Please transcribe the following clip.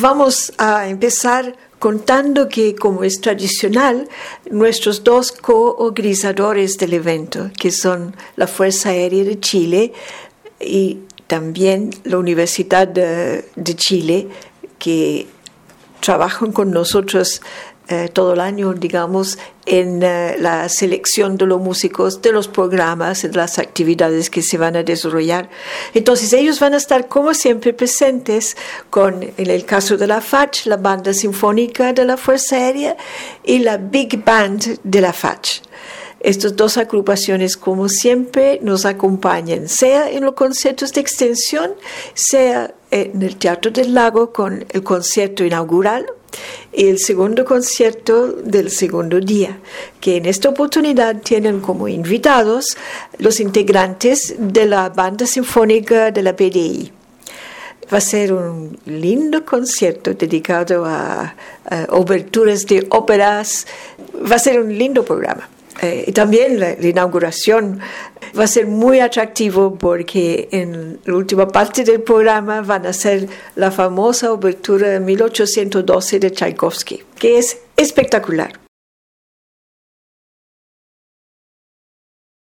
vamos a empezar contando que, como es tradicional, nuestros dos co-organizadores del evento, que son la Fuerza Aérea de Chile y también la Universidad de, de Chile, que trabajan con nosotros eh, todo el año, digamos, en eh, la selección de los músicos, de los programas, de las actividades que se van a desarrollar. Entonces, ellos van a estar, como siempre, presentes con, en el caso de la FACH, la Banda Sinfónica de la Fuerza Aérea y la Big Band de la FACH. Estas dos agrupaciones, como siempre, nos acompañan, sea en los conciertos de extensión, sea en el Teatro del Lago con el concierto inaugural y el segundo concierto del segundo día, que en esta oportunidad tienen como invitados los integrantes de la Banda Sinfónica de la PDI. Va a ser un lindo concierto dedicado a, a oberturas de óperas. Va a ser un lindo programa. Eh, y también la, inauguración va a ser muy atractivo porque en la última parte del programa van a ser la famosa obertura de 1812 de Tchaikovsky, que es espectacular.